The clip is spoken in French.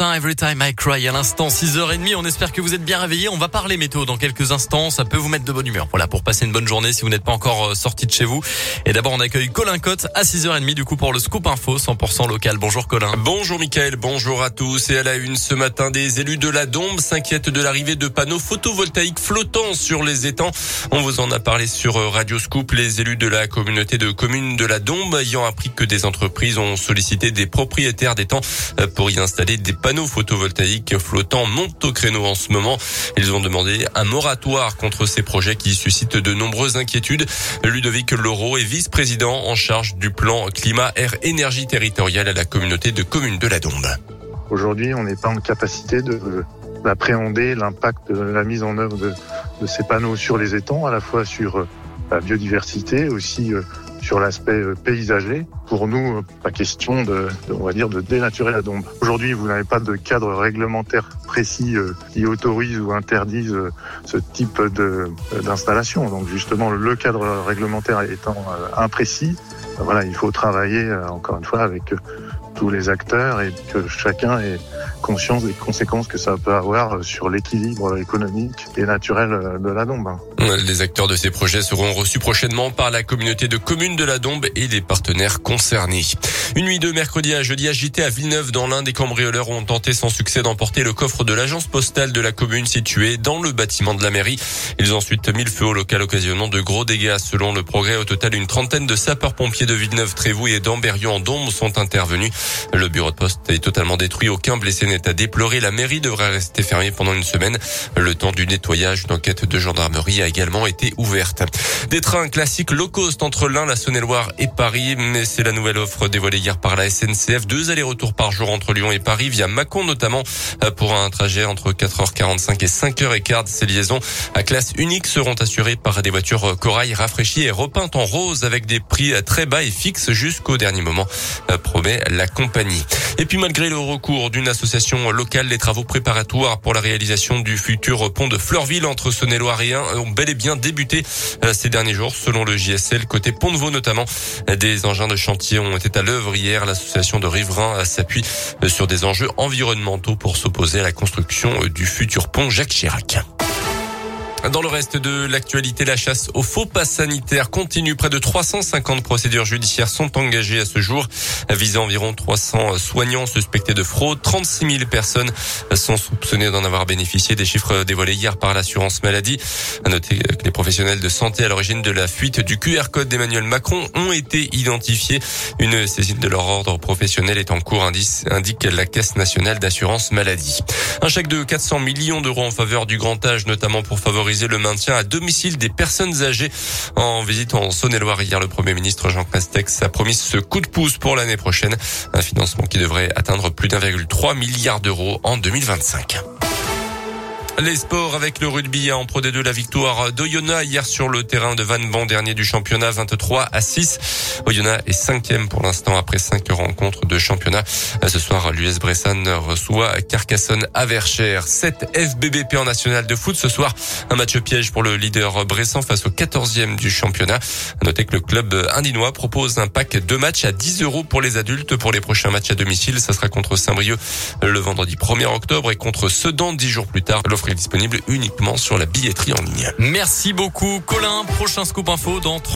matin, Every Time I Cry à l'instant 6h30. On espère que vous êtes bien réveillés. On va parler météo dans quelques instants. Ça peut vous mettre de bonne humeur. Voilà, pour passer une bonne journée si vous n'êtes pas encore euh, sorti de chez vous. Et d'abord, on accueille Colin Cotte à 6h30 du coup pour le Scoop Info 100% local. Bonjour Colin. Bonjour Mickaël, bonjour à tous. Et à la une ce matin, des élus de la Dombe s'inquiètent de l'arrivée de panneaux photovoltaïques flottants sur les étangs. On vous en a parlé sur euh, Radio Scoop. Les élus de la communauté de communes de la Dombe ayant appris que des entreprises ont sollicité des propriétaires d'étangs euh, pour y installer des panneaux photovoltaïques flottants montent au créneau en ce moment. Ils ont demandé un moratoire contre ces projets qui suscitent de nombreuses inquiétudes. Ludovic Laureau est vice-président en charge du plan climat, air, énergie territoriale à la communauté de communes de la Dombe. Aujourd'hui, on n'est pas en capacité de d'appréhender l'impact de la mise en œuvre de, de, ces panneaux sur les étangs, à la fois sur euh, la biodiversité, aussi euh, sur l'aspect euh, paysager. Pour nous, euh, pas question de, de, on va dire, de dénaturer la dombe. Aujourd'hui, vous n'avez pas de cadre réglementaire précis euh, qui autorise ou interdise ce type d'installation. Donc justement, le cadre réglementaire étant imprécis, voilà, il faut travailler encore une fois avec tous les acteurs et que chacun ait conscience des conséquences que ça peut avoir sur l'équilibre économique et naturel de la Dombe. Les acteurs de ces projets seront reçus prochainement par la communauté de communes de la Dombe et les partenaires concernés. Une nuit de mercredi à jeudi agitée à Villeneuve dans l'un des cambrioleurs ont tenté sans succès d'emporter le coffre de l'agence postale de la commune située dans le bâtiment de la mairie. Ils ont ensuite mis le feu au local occasionnant de gros dégâts. Selon le progrès, au total, une trentaine de sapeurs-pompiers de Villeneuve-Trévoux et d'Amberieu en Dombe sont intervenus. Le bureau de poste est totalement détruit. Aucun blessé n'est à déplorer. La mairie devrait rester fermée pendant une semaine. Le temps du nettoyage, une enquête de gendarmerie a également été ouverte. Des trains classiques low cost entre l'Ain, la Saône-et-Loire et Paris. Mais c'est la nouvelle offre dévoilée hier par la SNCF. Deux allers-retours par jour entre Lyon et Paris via Mâcon notamment pour un trajet entre 4h45 et 5h15. Ces liaisons à classe unique seront assurées par des voitures corail rafraîchies et repeintes en rose avec des prix très bas et fixes jusqu'au dernier moment, promet la Et puis malgré le recours d'une association locale, les travaux préparatoires pour la réalisation du futur pont de Fleurville entre Saône-et-Loire et ont bel et bien débuté euh, ces derniers jours, selon le JSL. Côté Pont de Vaux notamment, des engins de chantier ont été à l'œuvre hier. L'association de riverains s'appuie euh, sur des enjeux environnementaux pour s'opposer à la construction euh, du futur pont Jacques Chirac. Dans le reste de l'actualité, la chasse aux faux pas sanitaires continue. Près de 350 procédures judiciaires sont engagées à ce jour, visant environ 300 soignants suspectés de fraude. 36 000 personnes sont soupçonnées d'en avoir bénéficié. Des chiffres dévoilés hier par l'assurance maladie. À noter que les professionnels de santé à l'origine de la fuite du QR code d'Emmanuel Macron ont été identifiés. Une saisine de leur ordre professionnel est en cours, indique la Caisse nationale d'assurance maladie. Un chèque de 400 millions d'euros en faveur du grand âge, notamment pour favoriser le maintien à domicile des personnes âgées. En visite en Saône-et-Loire hier, le Premier ministre Jean Castex a promis ce coup de pouce pour l'année prochaine. Un financement qui devrait atteindre plus d'1,3 milliard d'euros en 2025. Les sports avec le rugby en Pro D2, la victoire d'Oyonnax hier sur le terrain de Van dernier du championnat 23 à 6. Oyonnax est cinquième pour l'instant après cinq rencontres de championnat. Ce soir, l'US Bressan reçoit Carcassonne à Verchères. 7 FBBP en national de foot ce soir. Un match piège pour le leader Bressan face au 14e du championnat. Notez que le club indinois propose un pack de matchs à 10 euros pour les adultes pour les prochains matchs à domicile. Ça sera contre Saint-Brieuc le vendredi 1er octobre et contre Sedan 10 jours plus tard. L'offre disponible uniquement sur la billetterie en ligne. Merci beaucoup Colin. Prochain scoop info dans